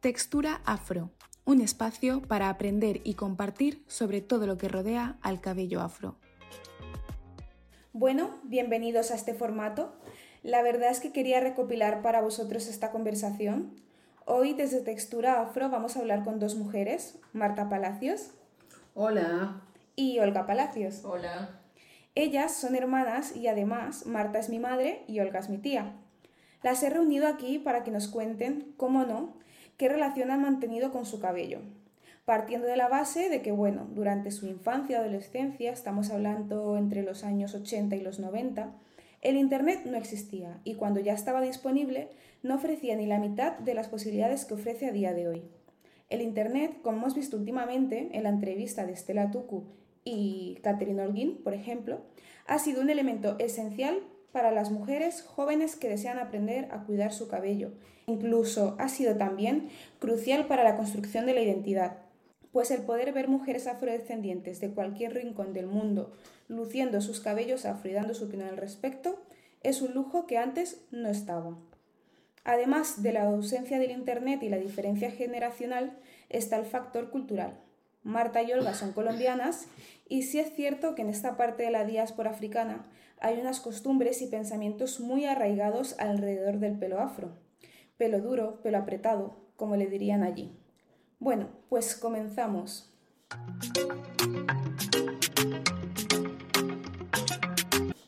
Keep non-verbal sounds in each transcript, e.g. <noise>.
Textura Afro, un espacio para aprender y compartir sobre todo lo que rodea al cabello afro. Bueno, bienvenidos a este formato. La verdad es que quería recopilar para vosotros esta conversación. Hoy desde Textura Afro vamos a hablar con dos mujeres, Marta Palacios. Hola. Y Olga Palacios. Hola. Ellas son hermanas y además Marta es mi madre y Olga es mi tía. Las he reunido aquí para que nos cuenten, cómo no, qué relación han mantenido con su cabello. Partiendo de la base de que, bueno, durante su infancia y adolescencia, estamos hablando entre los años 80 y los 90, el Internet no existía y cuando ya estaba disponible no ofrecía ni la mitad de las posibilidades que ofrece a día de hoy. El Internet, como hemos visto últimamente en la entrevista de Stella Tuku y Catherine Holguín, por ejemplo, ha sido un elemento esencial para las mujeres jóvenes que desean aprender a cuidar su cabello. Incluso ha sido también crucial para la construcción de la identidad, pues el poder ver mujeres afrodescendientes de cualquier rincón del mundo luciendo sus cabellos afro y dando su opinión al respecto es un lujo que antes no estaba. Además de la ausencia del Internet y la diferencia generacional, está el factor cultural. Marta y Olga son colombianas y sí es cierto que en esta parte de la diáspora africana hay unas costumbres y pensamientos muy arraigados alrededor del pelo afro. Pelo duro, pelo apretado, como le dirían allí. Bueno, pues comenzamos.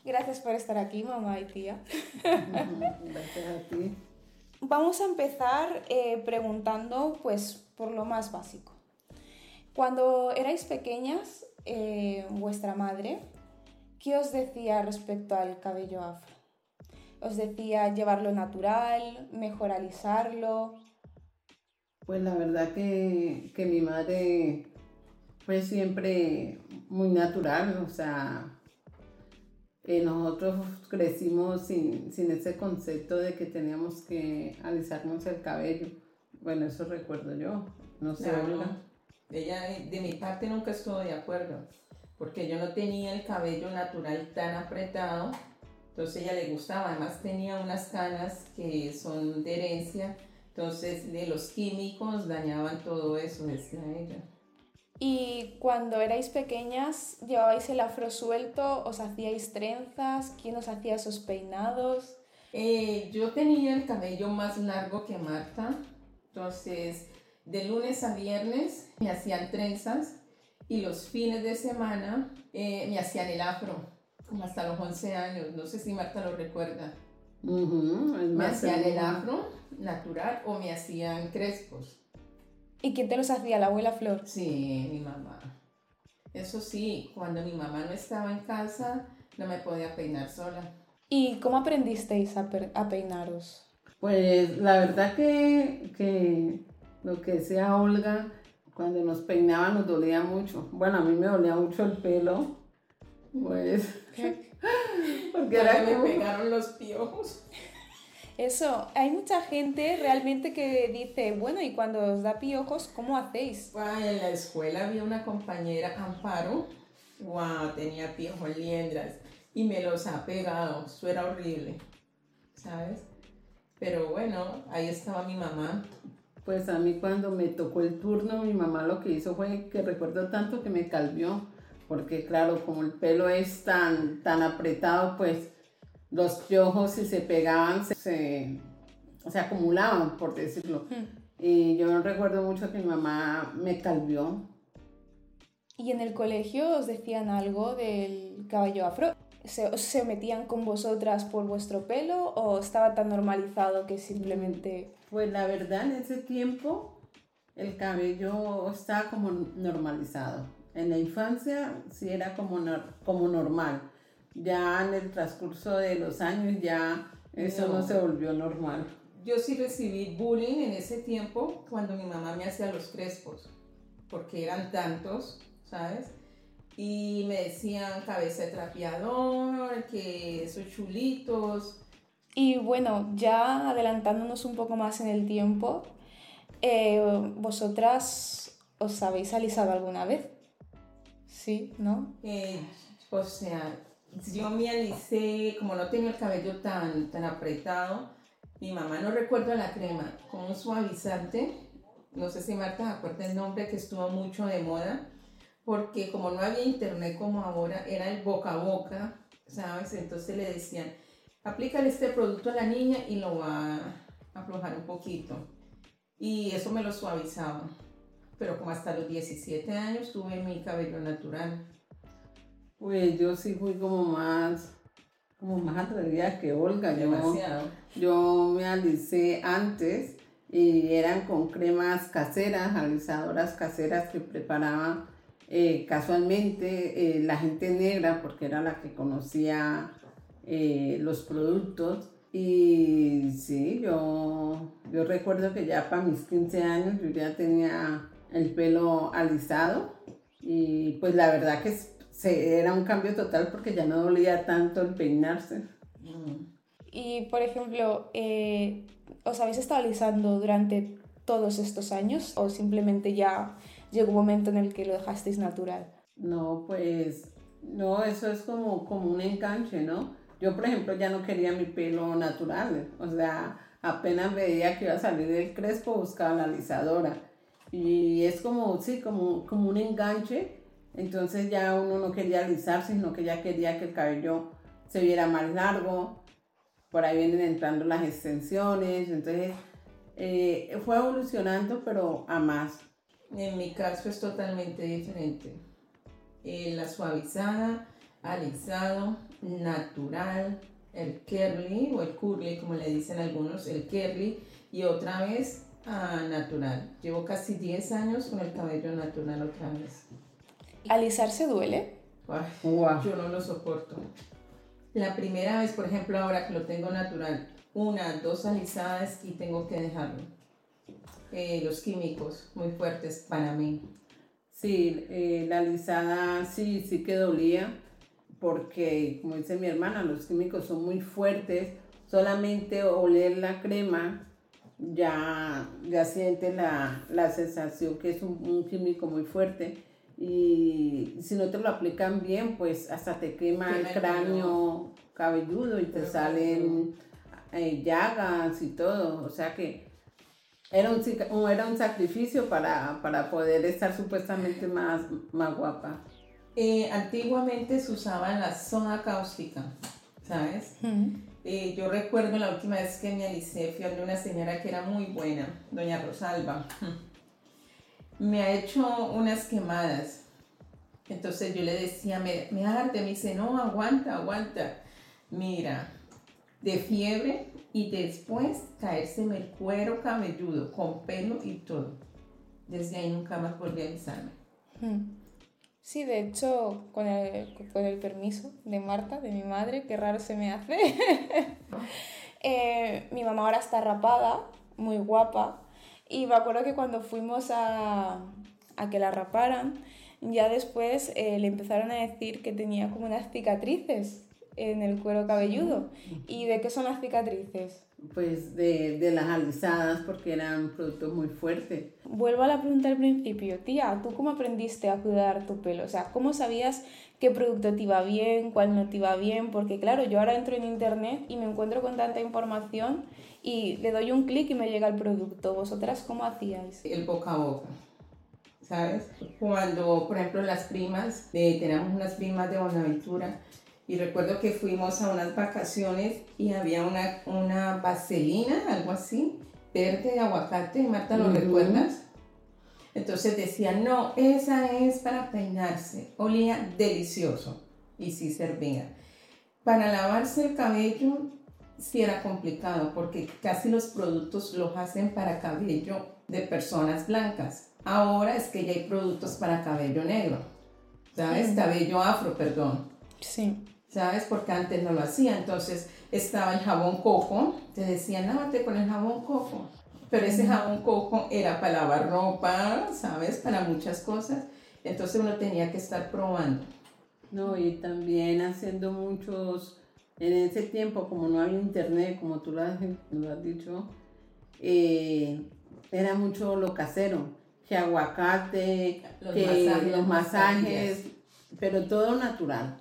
Gracias por estar aquí, mamá y tía. Gracias a ti. Vamos a empezar eh, preguntando, pues, por lo más básico. Cuando erais pequeñas, eh, vuestra madre, ¿qué os decía respecto al cabello afro? ¿Os decía llevarlo natural, mejor alisarlo? Pues la verdad que, que mi madre fue siempre muy natural, o sea, eh, nosotros crecimos sin, sin, ese concepto de que teníamos que alisarnos el cabello. Bueno, eso recuerdo yo, no sé. Claro. Ella, de mi parte, nunca estuvo de acuerdo, porque yo no tenía el cabello natural tan apretado, entonces ella le gustaba, además tenía unas canas que son de herencia, entonces de los químicos dañaban todo eso, decía ella. Y cuando erais pequeñas, ¿llevabais el afro suelto? ¿Os hacíais trenzas? ¿Quién os hacía esos peinados? Eh, yo tenía el cabello más largo que Marta, entonces de lunes a viernes me hacían trenzas y los fines de semana eh, me hacían el afro, como hasta los 11 años. No sé si Marta lo recuerda. Uh -huh, me hacían el afro natural o me hacían crespos. ¿Y quién te los hacía? ¿La abuela Flor? Sí, mi mamá. Eso sí, cuando mi mamá no estaba en casa, no me podía peinar sola. ¿Y cómo aprendisteis a, a peinaros? Pues la verdad que, que lo que decía Olga, cuando nos peinaba nos dolía mucho. Bueno, a mí me dolía mucho el pelo, pues... <laughs> porque era me pegaron los piojos. Eso, hay mucha gente realmente que dice, bueno, y cuando os da piojos, ¿cómo hacéis? Ay, en la escuela había una compañera, Amparo, wow, tenía piojos liendras y me los ha pegado, eso era horrible, ¿sabes? Pero bueno, ahí estaba mi mamá. Pues a mí cuando me tocó el turno, mi mamá lo que hizo fue que recuerdo tanto que me calvió, porque claro, como el pelo es tan, tan apretado, pues los piojos si se pegaban se, se, se acumulaban, por decirlo. Hmm. Y yo recuerdo mucho que mi mamá me calvió. ¿Y en el colegio os decían algo del cabello afro? ¿Se, ¿Se metían con vosotras por vuestro pelo o estaba tan normalizado que simplemente... Pues la verdad, en ese tiempo el cabello estaba como normalizado. En la infancia sí era como, como normal ya en el transcurso de los años ya eso no. no, se volvió normal. Yo sí recibí bullying en ese tiempo cuando mi mamá me hacía los crespos, porque eran tantos, ¿sabes? Y me decían cabeza de trapeador, que esos chulitos. Y bueno, ya adelantándonos un poco más en el tiempo, eh, ¿vosotras os habéis alisado alguna vez? Sí, ¿no? Eh, o sea, yo me alicé, como no tenía el cabello tan, tan apretado, mi mamá no recuerda la crema, con un suavizante no sé si Marta acuerda el nombre, que estuvo mucho de moda, porque como no había internet como ahora, era el boca a boca, ¿sabes? Entonces le decían, aplícale este producto a la niña y lo va a aflojar un poquito. Y eso me lo suavizaba. Pero como hasta los 17 años tuve mi cabello natural. Pues yo sí fui como más, como más atrevida que Olga. Demasiado. Yo, me alicé antes y eran con cremas caseras, alisadoras caseras que preparaba eh, casualmente eh, la gente negra, porque era la que conocía eh, los productos. Y sí, yo, yo recuerdo que ya para mis 15 años yo ya tenía el pelo alisado y pues la verdad que se, era un cambio total porque ya no dolía tanto el peinarse. Y por ejemplo, ¿os habéis estado alisando durante todos estos años o simplemente ya llegó un momento en el que lo dejasteis natural? No, pues no, eso es como, como un enganche, ¿no? Yo, por ejemplo, ya no quería mi pelo natural, o sea, apenas veía que iba a salir del crespo, buscaba la alisadora. Y es como, sí, como, como un enganche, entonces ya uno no quería alisarse, sino que ya quería que el cabello se viera más largo, por ahí vienen entrando las extensiones, entonces eh, fue evolucionando, pero a más. En mi caso es totalmente diferente. Eh, la suavizada, alisado, natural, el curly o el curly, como le dicen algunos, el curly, y otra vez ah, natural. Llevo casi 10 años con el cabello natural otra vez. ¿Alisarse duele? Yo no lo soporto. La primera vez, por ejemplo, ahora que lo tengo natural, una, dos alisadas y tengo que dejarlo eh, los químicos muy fuertes para mí. Sí, eh, la alisada sí, sí que dolía, porque como dice mi hermana, los químicos son muy fuertes, solamente oler la crema ya, ya siente la, la sensación que es un, químico muy fuerte y si no te lo aplican bien, pues hasta te quema, el cráneo cabelludo y te salen eh, llagas y todo, o sea que era un, era un sacrificio para, para poder estar supuestamente más, más guapa. Eh, antiguamente se usaba la soda cáustica, ¿sabes? Eh, yo recuerdo la última vez que me alicé, fui a una señora que era muy buena, doña Rosalba. <laughs> me ha hecho unas quemadas. Entonces yo le decía, me, me arde, me dice, no, aguanta, aguanta. Mira, de fiebre y después caérseme el cuero cabelludo con pelo y todo. Desde ahí nunca más volví a alisarme. Hmm. Sí, de hecho, con el, con el permiso de Marta, de mi madre, qué raro se me hace. <laughs> Eh, mi mamá ahora está rapada, muy guapa, y me acuerdo que cuando fuimos a, a que la raparan, ya después eh, le empezaron a decir que tenía como unas cicatrices en el cuero cabelludo. ¿Y de qué son las cicatrices? Pues de, de las alisadas porque eran productos muy fuertes. Vuelvo a la pregunta al principio, tía, ¿tú cómo aprendiste a cuidar tu pelo? O sea, ¿cómo sabías qué producto te iba bien, cuál no te iba bien? Porque claro, yo ahora entro en internet y me encuentro con tanta información y le doy un clic y me llega el producto. ¿Vosotras cómo hacíais? El boca a boca. ¿Sabes? Cuando, por ejemplo, las primas, eh, tenemos unas primas de Bonaventura, y recuerdo que fuimos a unas vacaciones y había una, una vaselina, algo así, verde de aguacate, Marta, ¿lo recuerdas? Entonces decían, no, esa es para peinarse. Olía delicioso y sí servía. Para lavarse el cabello sí era complicado porque casi los productos los hacen para cabello de personas blancas. Ahora es que ya hay productos para cabello negro, ¿sabes? Cabello afro, perdón. Sí. ¿Sabes? Porque antes no lo hacía. Entonces estaba el jabón coco, te decían, lávate con el jabón coco. Pero ese jabón coco era para lavar ropa, ¿sabes? Para muchas cosas. Entonces uno tenía que estar probando. No, y también haciendo muchos, en ese tiempo, como no había internet, como tú lo has, dicho, eh, era mucho lo casero, que aguacate, los masajes, los masajes pero todo natural.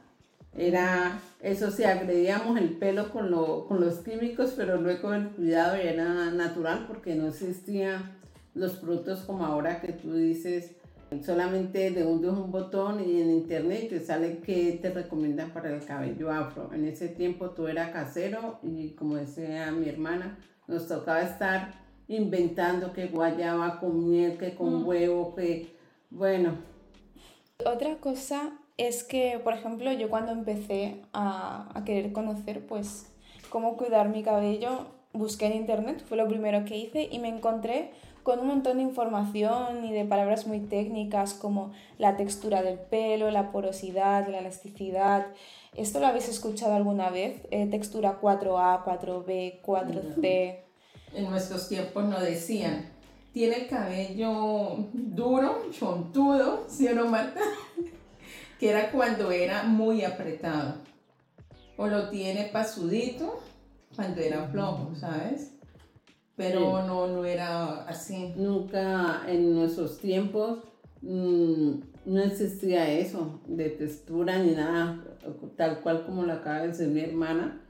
Era, eso sí, agredíamos el pelo con, lo, con los químicos, pero luego el cuidado era natural porque no existía los productos como ahora que tú dices, solamente de un, de un botón y en internet te sale que te recomiendan para el cabello afro. En ese tiempo tú era casero y como decía mi hermana, nos tocaba estar inventando que guayaba con miel, que con huevo, que bueno. Otra cosa es que, por ejemplo, yo cuando empecé a, querer conocer pues cómo cuidar mi cabello, busqué en internet, fue lo primero que hice y me encontré con un montón de información y de palabras muy técnicas como la textura del pelo, la porosidad, la elasticidad. ¿Esto lo habéis escuchado alguna vez? Eh, textura 4A, 4B, 4C. En nuestros tiempos no decían, tiene el cabello duro, chontudo, ¿sí o no, Marta? <laughs> que era cuando era muy apretado. O lo tiene pasudito cuando era flojo, ¿sabes? Pero no, no era así. Nunca en nuestros tiempos mm, no existía eso de textura ni nada, tal cual como lo acaba de decir mi hermana.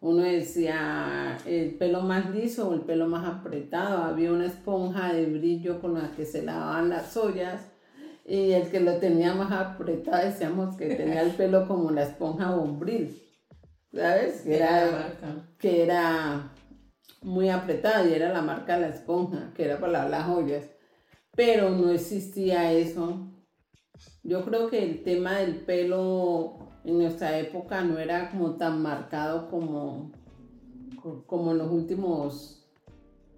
Uno decía el pelo más liso o el pelo más apretado. Había una esponja de brillo con la que se lavaban las ollas. Y el que lo tenía más apretado decíamos que tenía el pelo como la esponja bombril. ¿Sabes? Que era, que era muy apretada y era la marca de la esponja, que era para las joyas. Pero no existía eso. Yo creo que el tema del pelo en nuestra época no era como tan marcado como, como en los últimos,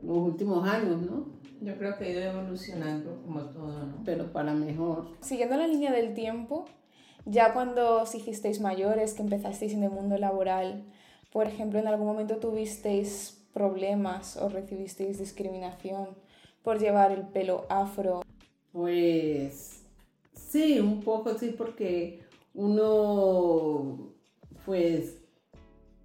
los últimos años, ¿no? Yo creo que ha ido evolucionando como todo, ¿no? Pero para mejor. Siguiendo la línea del tiempo, ya cuando os hicisteis mayores, que empezasteis en el mundo laboral, por ejemplo, en algún momento tuvisteis problemas o recibisteis discriminación por llevar el pelo afro? Pues sí, un poco sí, porque uno, pues,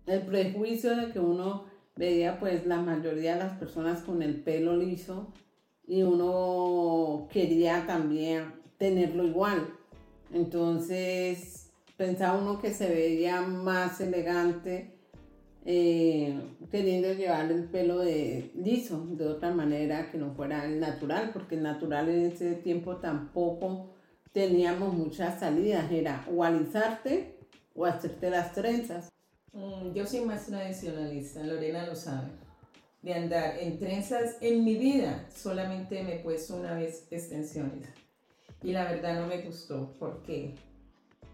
el prejuicio de que uno veía pues la mayoría de las personas con el pelo liso y uno quería también tenerlo igual. Entonces pensaba uno que se veía más elegante eh, queriendo llevar el pelo de liso de otra manera que no fuera el natural, porque el natural en ese tiempo tampoco teníamos muchas salidas, era o alisarte o hacerte las trenzas. Mm, yo soy más tradicionalista, Lorena lo sabe. De andar en trenzas en mi vida, solamente me he puesto una vez extensiones. Y la verdad no me gustó. ¿Por qué?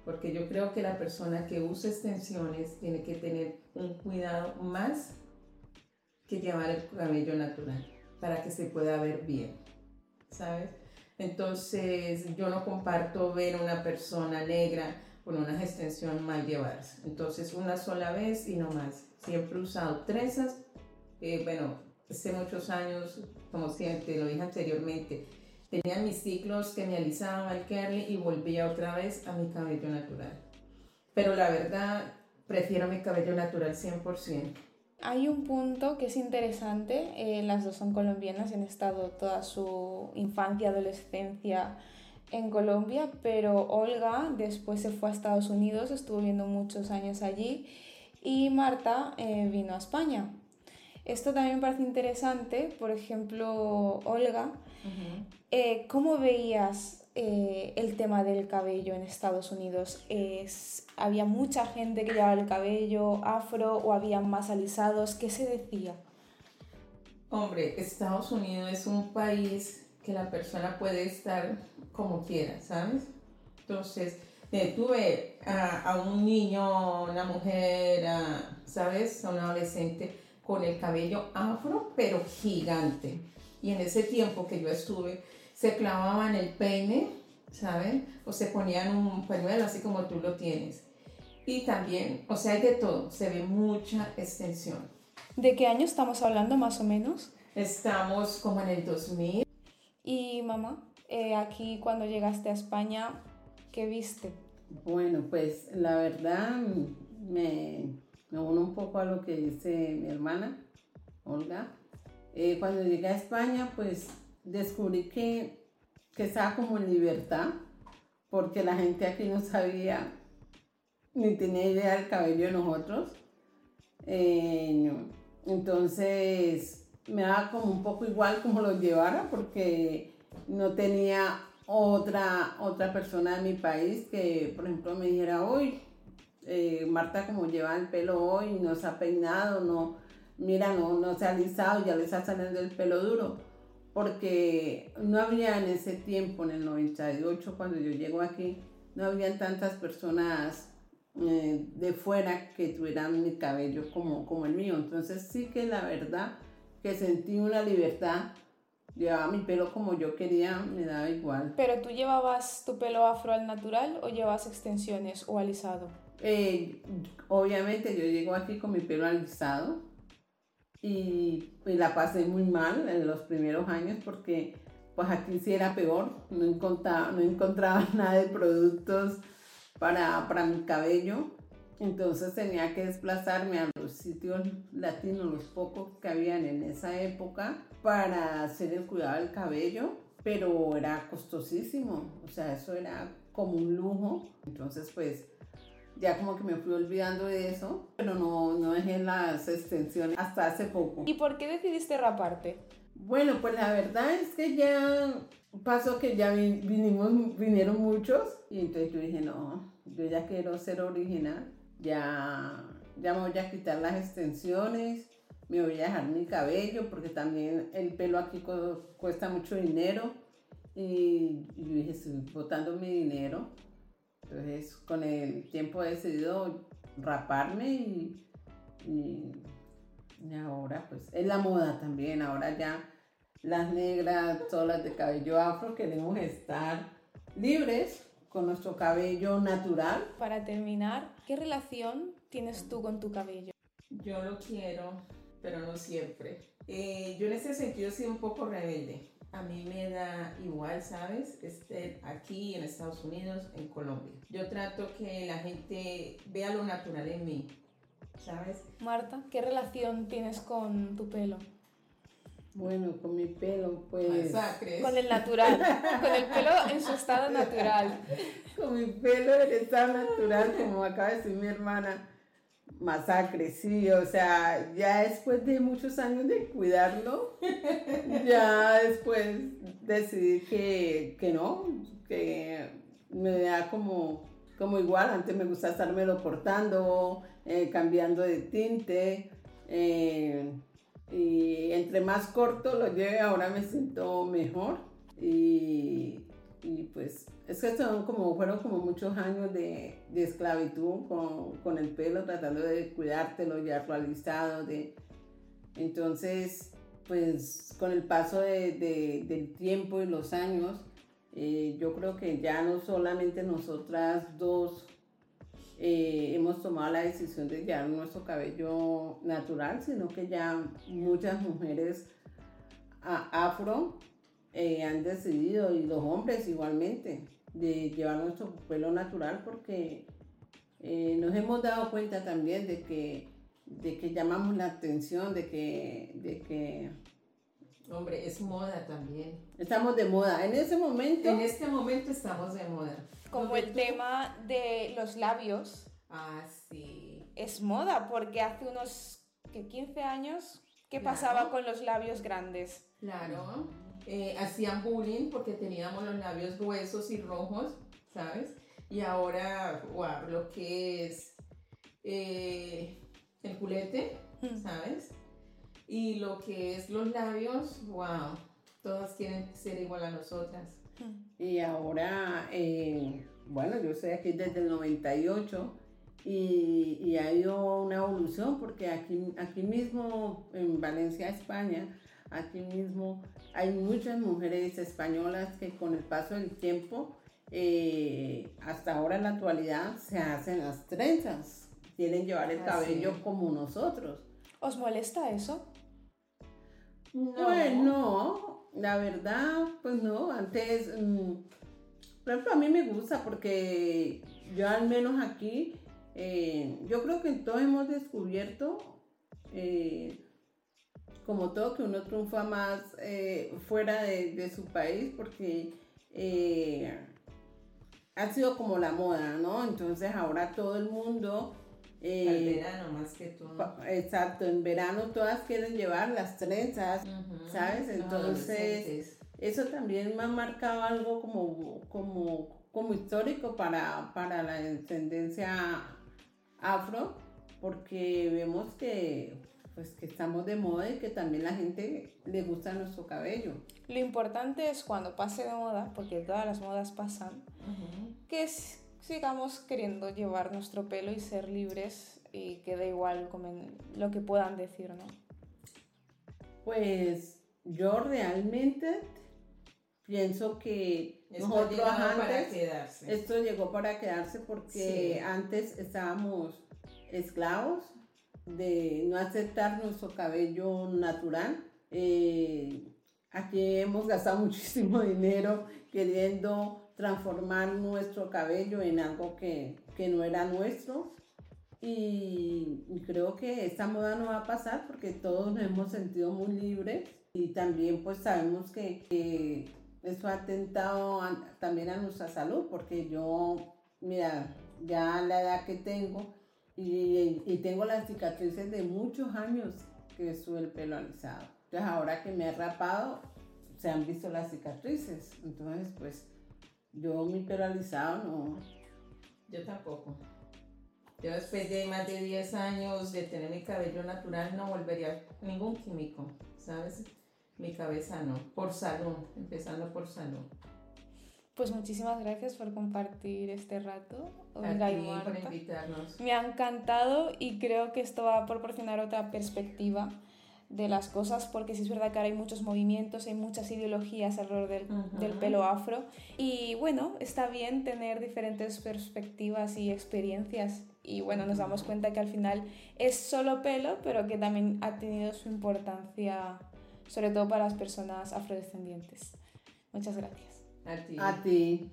Porque yo creo que la persona que usa extensiones tiene que tener un cuidado más que llevar el cabello natural para que se pueda ver bien, ¿sabes? Entonces yo no comparto ver una persona negra con una extensión mal llevadas. Entonces una sola vez y no más. Siempre he usado trenzas. Eh, bueno, hace muchos años, como siempre lo dije anteriormente, Tenía mis ciclos que me alisaban al curly y volvía otra vez a mi cabello natural. Pero la verdad, prefiero mi cabello natural 100%. Hay un punto que es interesante, eh, las dos son colombianas, han estado toda su infancia, adolescencia en Colombia, pero Olga después se fue a Estados Unidos, estuvo viviendo muchos años allí y Marta eh, vino a España. Esto también me parece interesante, por ejemplo, Olga, eh, ¿cómo veías eh, el tema del cabello en Estados Unidos? ¿Había mucha gente que llevaba el cabello afro o había más alisados? ¿Qué se decía? Hombre, Estados Unidos es un país que la persona puede estar como quiera, ¿sabes? Entonces, eh, tuve a, a, un niño, una mujer, ¿sabes? A un adolescente con el cabello afro, pero gigante. Y en ese tiempo que yo estuve, se clavaban el peine, ¿saben? O se ponían un pañuelo así como tú lo tienes. Y también, o sea, hay de todo, se ve mucha extensión. ¿De qué año estamos hablando más o menos? Estamos como en el 2000. Y mamá, eh, aquí cuando llegaste a España, ¿qué viste? Bueno, pues la verdad me, me uno un poco a lo que dice mi hermana, Olga. Eh, cuando llegué a España, pues descubrí que, que estaba como en libertad, porque la gente aquí no sabía ni tenía idea del cabello de nosotros. Eh, entonces, me daba como un poco igual como lo llevara porque no tenía otra, otra persona de mi país que, por ejemplo, me dijera, hoy, eh, Marta, como lleva el pelo hoy, no se ha peinado, no, mira, no, no se ha alisado, ya le está saliendo el pelo duro. Porque no había en ese tiempo, en el 98, cuando yo llego aquí, no habían tantas personas eh, de fuera que tuvieran mi cabello como, como el mío. Entonces sí que la verdad que sentí una libertad. Llevaba mi pelo como yo quería, me daba igual. ¿Pero tú llevabas tu pelo afro al natural o llevabas extensiones o alisado? Eh, obviamente yo llego aquí con mi pelo alisado y, y, la pasé muy mal en los primeros años porque pues aquí sí era peor, no encontraba, no encontraba <laughs> nada de productos para, para mi cabello entonces tenía que desplazarme a los sitios latinos, los pocos que habían en esa época, para hacer el cuidado del cabello, pero era costosísimo, o sea, eso era como un lujo. Entonces, pues, ya como que me fui olvidando de eso, pero no, no dejé las extensiones hasta hace poco. ¿Y por qué decidiste raparte? Bueno, pues la verdad es que ya pasó que ya vinimos, vinieron muchos y entonces yo dije, no, yo ya quiero ser original ya, ya me voy a quitar las extensiones, me voy a dejar mi cabello porque también el pelo aquí cuesta mucho dinero y, yo dije, estoy botando mi dinero. Entonces con el tiempo he decidido raparme y, y, ahora pues es la moda también, ahora ya las negras, todas las de cabello afro queremos estar libres con nuestro cabello natural. Para terminar, ¿qué relación tienes tú con tu cabello? Yo lo quiero, pero no siempre. Eh, yo en ese sentido he sido un poco rebelde. A mí me da igual, ¿sabes? Estar aquí en Estados Unidos, en Colombia. Yo trato que la gente vea lo natural en mí, ¿sabes? Marta, ¿qué relación tienes con tu pelo? Bueno, con mi pelo, pues. Masacres. Con el natural. con el pelo en su estado natural. <laughs> con mi pelo en estado natural, como acaba de decir mi hermana. Masacre, sí, o sea, ya después de muchos años de cuidarlo, <laughs> ya después decidí que, que no, que me da como, como igual, antes me gusta estármelo cortando, eh, cambiando de tinte, eh, y entre más corto lo lleve, ahora me siento mejor. Y, y pues es que son como, fueron como muchos años de, de esclavitud con, con, el pelo, tratando de cuidártelo ya actualizado. De, entonces, pues con el paso de, del tiempo y los años, eh, yo creo que ya no solamente nosotras dos eh, hemos tomado la decisión de llevar nuestro cabello natural, sino que ya muchas mujeres afro eh, han decidido, y los hombres igualmente, de llevar nuestro pelo natural porque eh, nos hemos dado cuenta también de que, de que llamamos la atención, de que, de que Hombre, es moda también. Estamos de moda. En ese momento. En este momento estamos de moda. Como el tema de los labios. Ah, sí. Es moda, porque hace unos 15 años, ¿qué pasaba con los labios grandes? Claro. Eh, hacían bullying porque teníamos los labios gruesos y rojos, ¿sabes? Y ahora, wow, lo que es eh, el culete, mm. ¿sabes? Y lo que es los labios, wow, todas quieren ser igual a nosotras. Y ahora, eh, bueno, yo estoy aquí desde el 98 y, y, ha ido una evolución porque aquí, aquí mismo en Valencia, España, aquí mismo hay muchas mujeres españolas que con el paso del tiempo, eh, hasta ahora en la actualidad, se hacen las trenzas, quieren llevar el ah, cabello como nosotros. ¿Os molesta eso? Bueno, la verdad, pues no, antes, mm, por ejemplo, a mí me gusta porque yo al menos aquí, eh, yo creo que todos hemos descubierto, eh, como todo, que uno triunfa más eh, fuera de, su país porque ha sido como la moda, ¿no? Entonces ahora todo el mundo Al verano más que todo. Exacto, en verano todas quieren llevar las trenzas, ¿sabes? Entonces, eso también me ha marcado algo como, como, como histórico para, para la descendencia afro, porque vemos que, pues, que estamos de moda y que también la gente le gusta nuestro cabello. Lo importante es cuando pase de moda, porque todas las modas pasan, que sigamos queriendo llevar nuestro pelo y ser libres y que da igual comen- lo que puedan decir, ¿no? Pues yo realmente pienso que Esto nosotros para quedarse. esto llegó para quedarse porque Sí. antes estábamos esclavos de no aceptar nuestro cabello natural. Eh, aquí hemos gastado <laughs> muchísimo dinero queriendo transformar nuestro cabello en algo que, que no era nuestro. Y, y creo que esta moda no va a pasar porque todos nos hemos sentido muy libres y también pues sabemos que, que eso ha atentado también a nuestra salud porque yo, mira, ya la edad que tengo y, tengo las cicatrices de muchos años que estuve el pelo alisado. Entonces ahora que me he rapado se han visto las cicatrices. Entonces pues yo mi pelo alisado no, Yo tampoco. Yo después de más de 10 años de tener mi cabello natural no volvería a ningún químico, ¿sabes? Mi cabeza no, por salud, empezando por salud. Pues muchísimas gracias por compartir este rato, A Olga y ti por invitarnos. Me ha encantado y creo que esto va a proporcionar otra perspectiva de las cosas porque sí es verdad que ahora hay muchos movimientos, hay muchas ideologías alrededor del, Ujú. del pelo afro y bueno, está bien tener diferentes perspectivas y experiencias y bueno, nos damos cuenta que al final es solo pelo pero que también ha tenido su importancia sobre todo para las personas afrodescendientes. Muchas gracias. A ti. a ti.